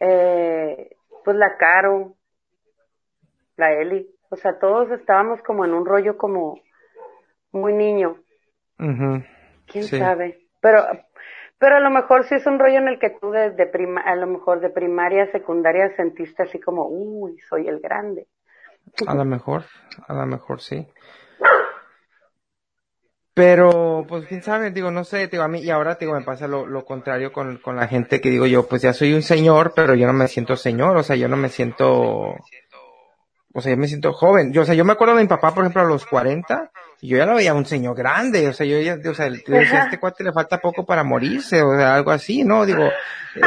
eh, pues la Caro, la Eli, o sea, todos estábamos como en un rollo como muy niño. ¿Quién sabe? Pero, pero a lo mejor sí es un rollo en el que tú desde prima, a lo mejor de primaria, secundaria sentiste así como, uy, soy el grande. A lo mejor, a lo mejor sí. Pero, pues quién sabe, digo, no sé, digo, a mí, y ahora, digo, me pasa lo, lo contrario con, con la gente que digo yo, pues ya soy un señor, pero yo no me siento señor, o sea, yo no me siento, o sea, yo me siento joven. Yo, o sea, yo me acuerdo de mi papá, por ejemplo, a los 40, y yo ya lo veía un señor grande, o sea, yo ya, o sea, decía, a este cuate le falta poco para morirse, o sea, algo así, ¿no? Digo, eh,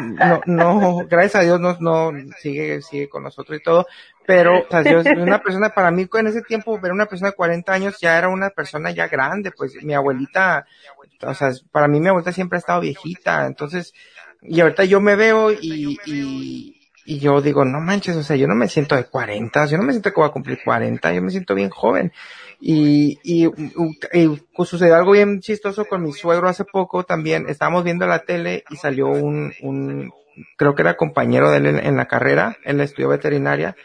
no, no, gracias a Dios no, no, sigue, sigue con nosotros y todo, pero, o sea, yo, una persona, para mí en ese tiempo, ver una persona de 40 años ya era una persona ya grande, pues mi abuelita, o sea, para mí mi abuelita siempre ha estado viejita, entonces, y ahorita yo me veo y, y, y yo digo, no manches, o sea, yo no me siento de 40, yo no me siento que voy a cumplir 40, yo me siento bien joven. Y, y, y, pues sucedió algo bien chistoso con mi suegro hace poco también. Estábamos viendo la tele y salió un, un creo que era compañero de él en, la carrera, él estudió veterinaria,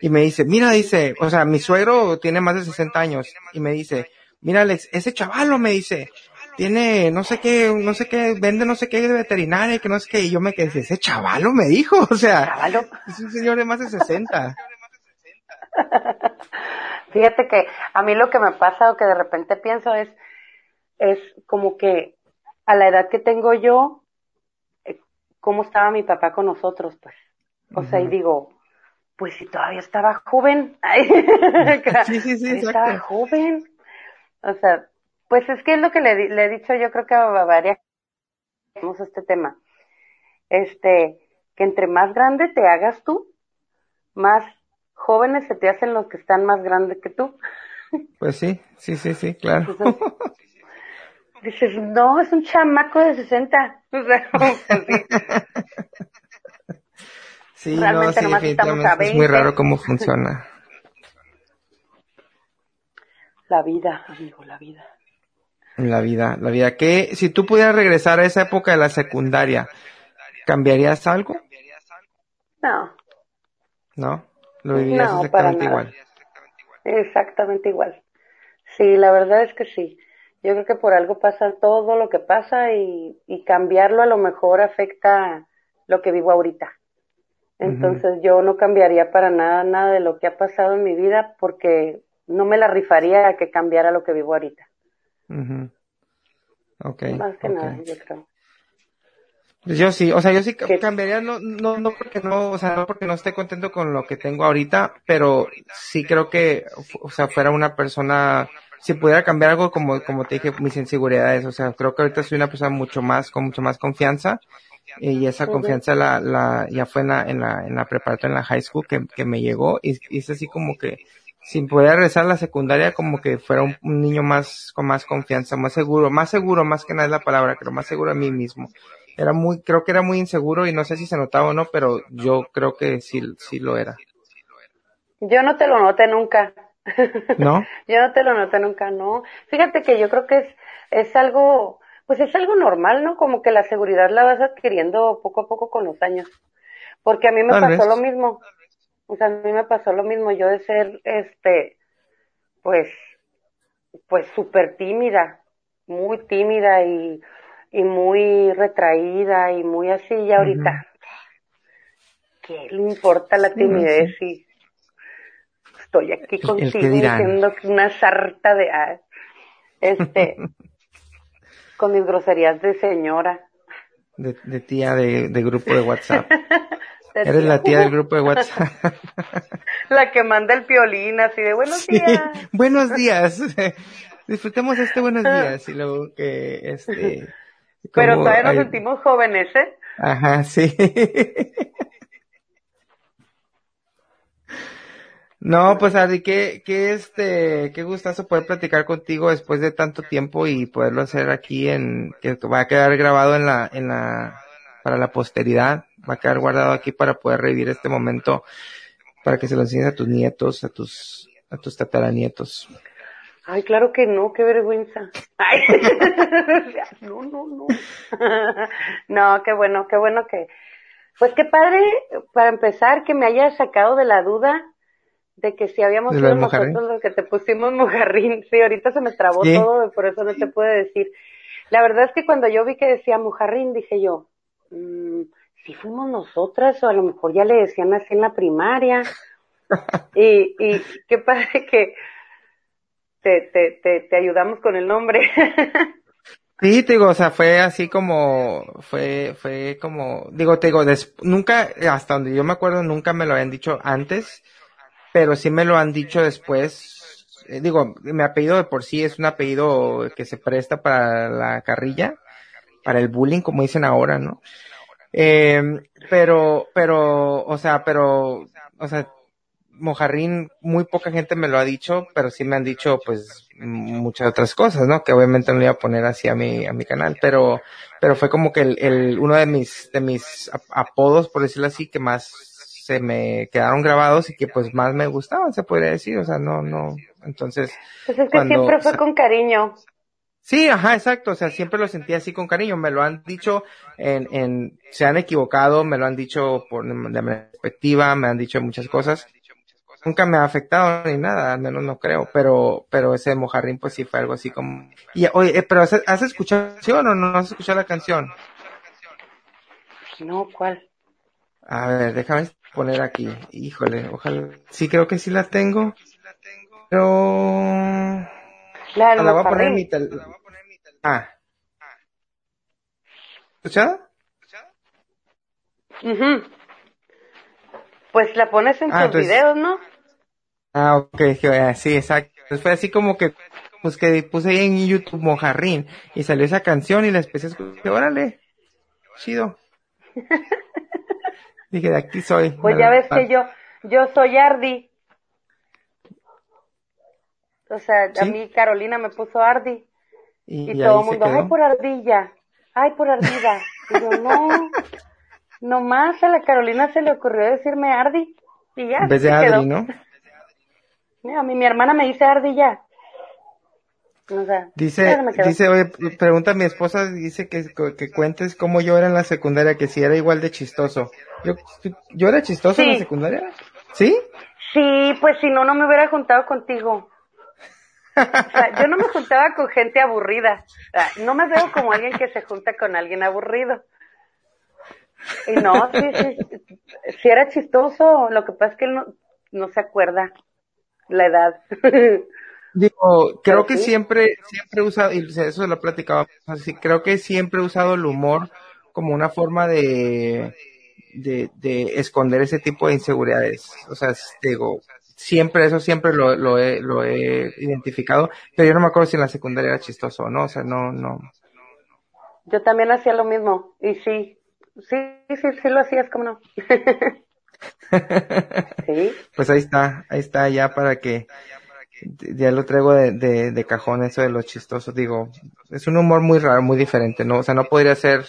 y me dice, mira, dice, o sea, mi suegro tiene más de 60 años, y me dice, mira Alex, ese chavalo me dice, tiene no sé qué, no sé qué, vende no sé qué de veterinaria, que no sé qué, y yo me quedé, ese chavalo me dijo, <laughs> o sea, ¿Chavalo? es un señor de más de 60. <laughs> Fíjate que a mí lo que me pasa o que de repente pienso es, es como que a la edad que tengo yo, eh, ¿cómo estaba mi papá con nosotros? Pues, o sea, y digo, pues si todavía estaba joven, <laughs> <laughs> sí, sí, sí, estaba joven, o sea, pues es que es lo que le, le he dicho yo creo que a varias tenemos este tema, este, que entre más grande te hagas tú, más jóvenes se te hacen los que están más grandes que tú. Pues sí, sí, sí, sí, claro. dices, no, es un chamaco de 60. O sea, <laughs> sí. no, sí, es muy raro cómo funciona. La vida, amigo, la vida. La vida, la vida. ¿Qué, si tú pudieras regresar a esa época de la secundaria, ¿cambiarías algo? No. ¿No? Lo vivirías exactamente igual. Exactamente igual. Sí, la verdad es que sí. Yo creo que por algo pasa todo lo que pasa y, y cambiarlo a lo mejor afecta lo que vivo ahorita. Entonces yo no cambiaría para nada nada de lo que ha pasado en mi vida porque no me la rifaría a que cambiara lo que vivo ahorita. okay, Más que nada, yo creo. Pues yo sí, o sea, yo sí cambiaría, no, no, no porque no, o sea, no porque no esté contento con lo que tengo ahorita, pero sí creo que, o sea, fuera una persona, si pudiera cambiar algo como, como te dije, mis inseguridades, o sea, creo que ahorita soy una persona mucho más, con mucho más confianza, y esa confianza la, la, ya fue en la, en la, en la preparatoria, en la high school, que, que me llegó, y, y es así como que, sin poder regresar a la secundaria, como que fuera un, un, niño más, con más confianza, más seguro, más seguro, más que nada es la palabra, creo, más seguro de mí mismo era muy, creo que era muy inseguro y no sé si se notaba o no, pero yo creo que sí, sí lo era. Yo no te lo noté nunca. ¿No? <laughs> yo no te lo noté nunca, no. Fíjate que yo creo que es, es algo, pues es algo normal, ¿no? Como que la seguridad la vas adquiriendo poco a poco con los años. Porque a mí me pasó lo mismo. O sea, a mí me pasó lo mismo. Yo de ser, este, pues, pues súper tímida, muy tímida y y muy retraída y muy así, y ahorita, ¿qué le importa la timidez? Y estoy aquí contigo diciendo una sarta de, este, <laughs> con mis groserías de señora. de, de tía de, de grupo de WhatsApp. <laughs> Eres la tía del grupo de WhatsApp. <laughs> La que manda el piolín así de buenos Sí, días. buenos días. Disfrutemos este buenos días y luego que este. Pero todavía nos hay- sentimos jóvenes, ¿eh? Ajá, sí. <laughs> No, pues Ari, qué, qué este, qué gustazo poder platicar contigo después de tanto tiempo y poderlo hacer aquí en, que va a quedar grabado en la, en la, para la posteridad, va a quedar guardado aquí para poder revivir este momento, para que se lo enseñes a tus nietos, a tus, a tus tataranietos. Ay, claro que no, qué vergüenza. Ay. <laughs> No, no, no. <laughs> No, qué bueno, qué bueno que. Pues qué padre, para empezar, que me hayas sacado de la duda de que si habíamos ¿De lo sido nosotros los que te pusimos mojarrín. Sí, ahorita se me trabó Sí. todo, por eso no te pude decir. La verdad es que cuando yo vi que decía mojarrín, dije yo, mm, si fuimos nosotras, o a lo mejor ya le decían así en la primaria. <laughs> y, y qué padre que te, te, te, te ayudamos con el nombre. <laughs> Sí, te digo, o sea, fue así como, fue, fue como, digo, te digo, des- nunca, hasta donde yo me acuerdo, nunca me lo habían dicho antes, pero sí me lo han dicho después. Eh, digo, mi apellido de por sí es un apellido que se presta para la carrilla, para el bullying, como dicen ahora, ¿no? Eh, pero, pero, o sea, pero, o sea, Mojarrín, muy poca gente me lo ha dicho, pero sí me han dicho, pues, muchas otras cosas, ¿no? Que obviamente no le iba a poner así a mi, a mi canal, pero, pero fue como que el, el, uno de mis, de mis ap- apodos, por decirlo así, que más se me quedaron grabados y que pues más me gustaban, se podría decir, o sea, no, no, entonces, Pues es que Cuando- siempre fue o sea- con cariño. Sí, ajá, exacto. O sea, siempre lo sentí así con cariño. Me lo han dicho en, en, se han equivocado, me lo han dicho por, de manera perspectiva, me han dicho muchas cosas. Nunca me ha afectado ni nada, al menos no creo, pero, pero ese mojarrín pues sí fue algo así como, y oye, eh, pero ¿has, has escuchado la canción o no has escuchado la canción? No, ¿cuál? A ver, déjame poner aquí. Híjole, ojalá, sí creo que sí la tengo, pero, La Ah, la voy a poner en mi tel... Ah. ¿Escuchada? Ujú. Pues la pones en Ah, tus entonces- videos, ¿no? Ah, ok, ah, sí, exacto. Entonces fue así como que, pues que puse ahí en YouTube Mojarrín y salió esa canción y la empecé a escuchar. Órale, chido. <laughs> Dije, de aquí soy. Pues ya ves que yo, yo soy Ardi. O sea, a mí Carolina me puso Ardi. Y, Y y todo el mundo, ay, por ardilla, ay, por ardida. Y yo, no, <laughs> nomás a la Carolina se le ocurrió decirme Ardi. Y ya, En vez de quedó. ¿no? Mira, a mí mi hermana me dice Ardi ya. O sea, Dice, dice, oye, pregunta a mi esposa, dice que, que cuentes cómo yo era en la secundaria, que si era igual de chistoso. Yo, yo era chistoso en la secundaria. ¿Sí? Sí, pues si no, no me hubiera juntado contigo. O sea, yo no me <laughs> juntaba con gente aburrida. O sea, no me veo como alguien que se junta con alguien aburrido. Y no, sí, sí, sí era chistoso. Lo que pasa es que él no, no se acuerda la edad. <laughs> Digo, creo que sí. siempre, siempre he usado, y eso lo he platicado, así, creo que siempre he usado el humor como una forma de, de, de esconder ese tipo de inseguridades. O sea, es- digo, siempre, eso siempre lo, lo he, lo he identificado, pero yo no me acuerdo si en la secundaria era chistoso o no, o sea, no, no. Yo también hacía lo mismo. Y sí, sí, sí, sí lo hacías, ¿cómo no? <laughs> Sí. <laughs> Pues ahí está, ahí está ya para que ya lo traigo de, de, de cajón eso de los chistosos. Digo, es un humor muy raro, muy diferente, ¿no? O sea, no podría ser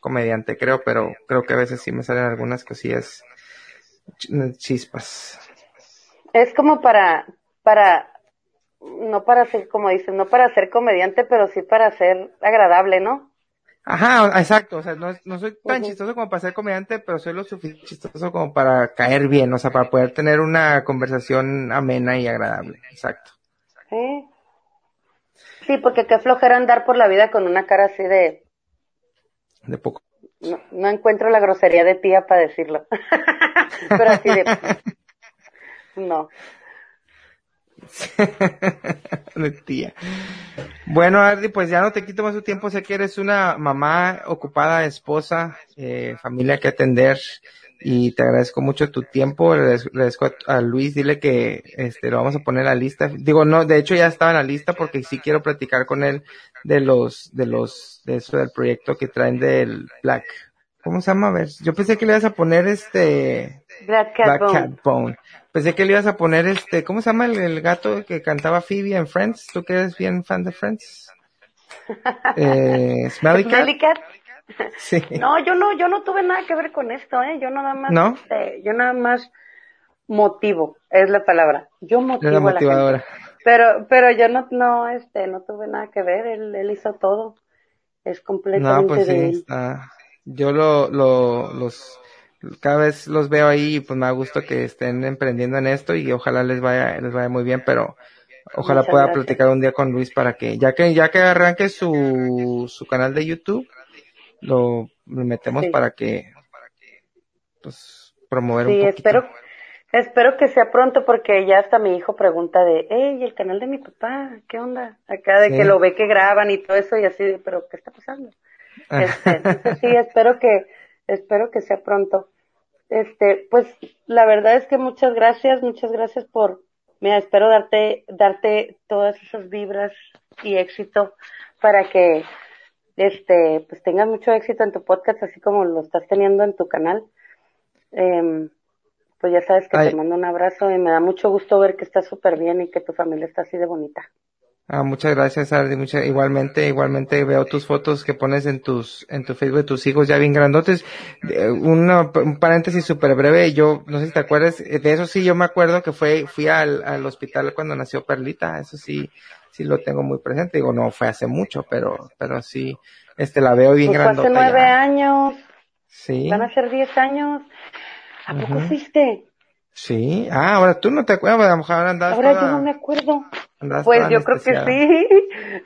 comediante, creo, pero creo que a veces sí me salen algunas cosillas ch- chispas. Es como para, para, no para ser, como dicen, no para ser comediante, pero sí para ser agradable, ¿no? Ajá, exacto, o sea, no, no soy tan chistoso como para ser comediante, pero soy lo suficiente chistoso como para caer bien, o sea, para poder tener una conversación amena y agradable, exacto. Sí. Sí, porque qué flojera andar por la vida con una cara así de, De poco. no, no encuentro la grosería de tía para decirlo. <laughs> pero así de, <laughs> no. <laughs> tía. Bueno, Ardi, pues ya no te quito más tu tiempo. Sé que eres una mamá ocupada, esposa, eh, familia que atender y te agradezco mucho tu tiempo. Le agradezco a, Luis, dile que este lo vamos a poner en la lista. Digo, no, de hecho ya estaba en la lista porque sí quiero platicar con él de los, de los, de eso del proyecto que traen del Black. ¿Cómo se llama? A ver, yo pensé que le ibas a poner este Black Cat, Bone. Pensé que le ibas a poner este, ¿cómo se llama el, gato que cantaba Phoebe en Friends? ¿Tú que eres bien fan de Friends? <laughs> eh, Smelly Cat. Sí. No, yo no, yo no tuve nada que ver con esto, eh. Yo nada más, ¿No? Este, yo nada más motivo, es la palabra. Yo motivo a la gente. Pero, pero yo no, no, este, no tuve nada que ver. Él, él hizo todo. Es completamente no, pues sí, Está. Yo lo, lo, los, cada vez los veo ahí y pues me da gusto que estén emprendiendo en esto y ojalá les vaya, les vaya muy bien, pero ojalá pueda platicar un día con Luis para que, ya que, ya que arranque su, su canal de YouTube, lo, metemos para que, pues, promover un poquito. espero, espero que sea pronto porque ya hasta mi hijo pregunta de, hey, el canal de mi papá, ¿qué onda? Acá de que lo ve que graban y todo eso y así, pero ¿qué está pasando? Este, sí, espero que, espero que sea pronto. Este, pues la verdad es que muchas gracias, muchas gracias por, mira, espero darte, darte todas esas vibras y éxito para que, este, pues tengas mucho éxito en tu podcast, así como lo estás teniendo en tu canal. Eh, pues ya sabes que te mando un abrazo y me da mucho gusto ver que estás súper bien y que tu familia está así de bonita. Ah, muchas gracias, Ardi. Mucha, igualmente, igualmente veo tus fotos que pones en tus, en tu Facebook de tus hijos ya bien grandotes. un paréntesis súper breve. Yo, no sé si te acuerdas, de eso sí yo me acuerdo que fue, fui al, al hospital cuando nació Perlita. Eso sí, sí lo tengo muy presente. Digo, no fue hace mucho, pero, pero sí, este, la veo bien pues Hace nueve años. Sí. Van a ser diez años. ¿A poco fuiste? Sí. Ah, ahora tú no te acuerdas, a lo mejor Ahora yo no me acuerdo pues yo creo que sí,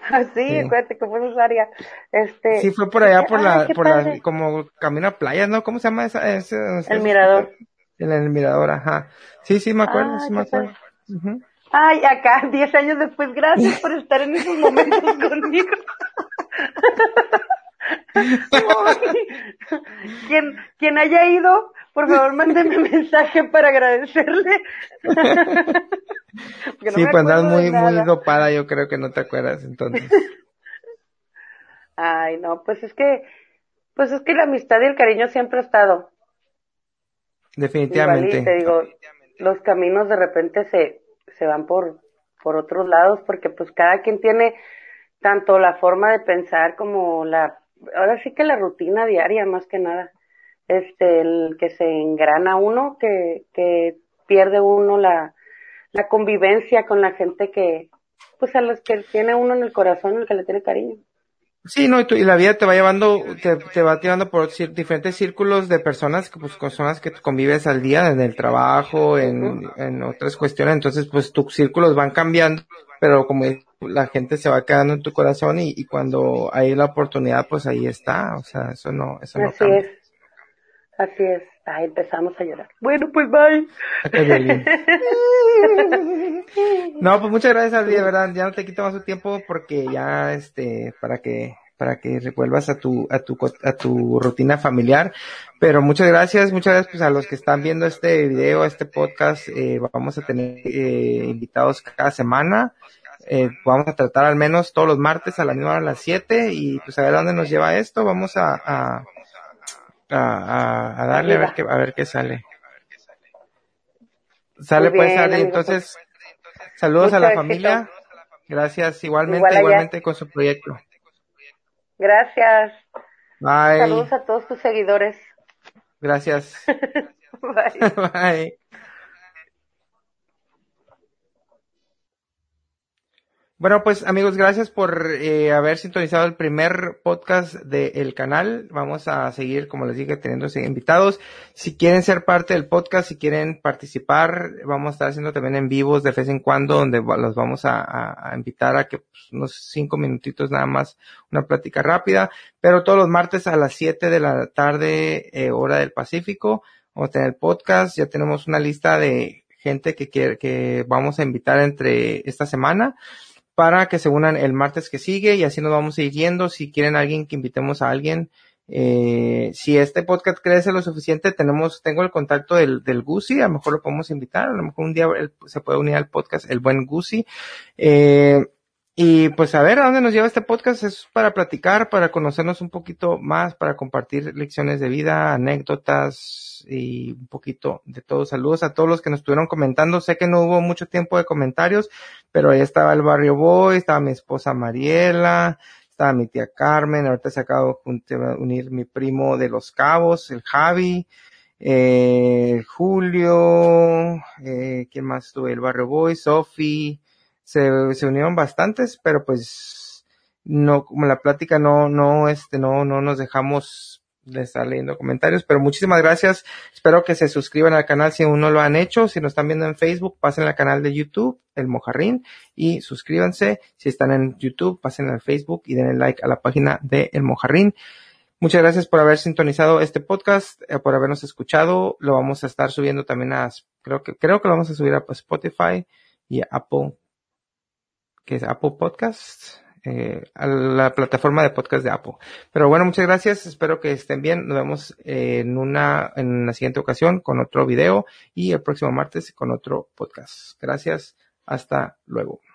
<laughs> así, sí. acuérdate que fue área. Este, sí, fue por allá, por la, por la, como camino a playas, ¿no? ¿Cómo se llama esa? Ese, el mirador. En el mirador, ajá. Sí, sí, me acuerdo, ah, sí me acuerdo. Ay, acá, diez años después, gracias <laughs> por estar en esos momentos conmigo. <laughs> quien, quien haya ido, por favor, mándeme mensaje para agradecerle. sí, pues andas muy, muy dopada, yo creo que no te acuerdas entonces. Ay, no, pues es que, pues es que la amistad y el cariño siempre ha estado. Definitivamente. te digo, los caminos de repente se, se van por, por otros lados porque pues cada quien tiene tanto la forma de pensar como la, ahora sí que la rutina diaria más que nada. Este, el que se engrana uno, que, que pierde uno la, la convivencia con la gente que, pues a los que tiene uno en el corazón, el que le tiene cariño. Sí, no, y, y la vida te va llevando, te, te va llevando por diferentes círculos de personas, pues personas que convives al día, en el trabajo, en, en otras cuestiones, entonces pues tus círculos van cambiando, pero como la gente se va quedando en tu corazón y, y cuando hay la oportunidad, pues ahí está, o sea, eso no, eso no cambia. Es. Así es. Ay, empezamos a llorar. Bueno, pues bye. <laughs> no, pues muchas gracias, Aldi, de verdad. Ya no te quito más tu tiempo porque ya, este, para que, para que revuelvas a tu, a tu, a tu rutina familiar. Pero muchas gracias, muchas gracias pues, a los que están viendo este video, este podcast. Eh, vamos a tener eh, invitados cada semana. Eh, vamos a tratar al menos todos los martes a la misma hora a las 7 y pues a ver dónde nos lleva esto. Vamos a, a a, a, darle a ver qué, a ver qué sale. Sale pues, Entonces, saludos a la familia. Gracias, igualmente, igualmente con su proyecto. Gracias. Bye. Saludos a todos tus seguidores. Gracias. <laughs> Bye. <laughs> Bye. Bueno, pues amigos, gracias por eh, haber sintonizado el primer podcast del canal. Vamos a seguir, como les dije, teniendo invitados. Si quieren ser parte del podcast, si quieren participar, vamos a estar haciendo también en vivos de vez en cuando, donde los vamos a, invitar a que pues, unos cinco minutitos nada más, una plática rápida. Pero todos los martes a las siete de la tarde, eh, hora del Pacífico, vamos a tener podcast. Ya tenemos una lista de gente que quiere, que vamos a invitar entre esta semana para que se unan el martes que sigue y así nos vamos a ir. Si quieren alguien que invitemos a alguien, eh, si este podcast crece lo suficiente, tenemos, tengo el contacto del, del Gusi, a lo mejor lo podemos invitar, a lo mejor un día se puede unir al podcast, el buen Gusi. Eh, y pues a ver a dónde nos lleva este podcast es para platicar, para conocernos un poquito más, para compartir lecciones de vida, anécdotas y un poquito de todo. Saludos a todos los que nos estuvieron comentando. Sé que no hubo mucho tiempo de comentarios, pero ahí estaba el Barrio Boy, estaba mi esposa Mariela, estaba mi tía Carmen, ahorita se acaba de unir mi primo de Los Cabos, el Javi, eh, Julio, eh, ¿quién más estuvo? El Barrio Boy, Sofi, se, se unieron bastantes, pero pues no, como la plática no, no, este, no, no nos dejamos de estar leyendo comentarios, pero muchísimas gracias. Espero que se suscriban al canal si aún no lo han hecho. Si nos están viendo en Facebook, pasen al canal de YouTube, El Mojarrín, y suscríbanse. Si están en YouTube, pasen al Facebook y denle like a la página de El Mojarrín. Muchas gracias por haber sintonizado este podcast, eh, por habernos escuchado. Lo vamos a estar subiendo también a, creo que, creo que lo vamos a subir a Spotify y a Apple que es Apple Podcast, eh, la plataforma de podcast de Apple. Pero bueno, muchas gracias, espero que estén bien, nos vemos en una, en la siguiente ocasión con otro video y el próximo martes con otro podcast. Gracias, hasta luego.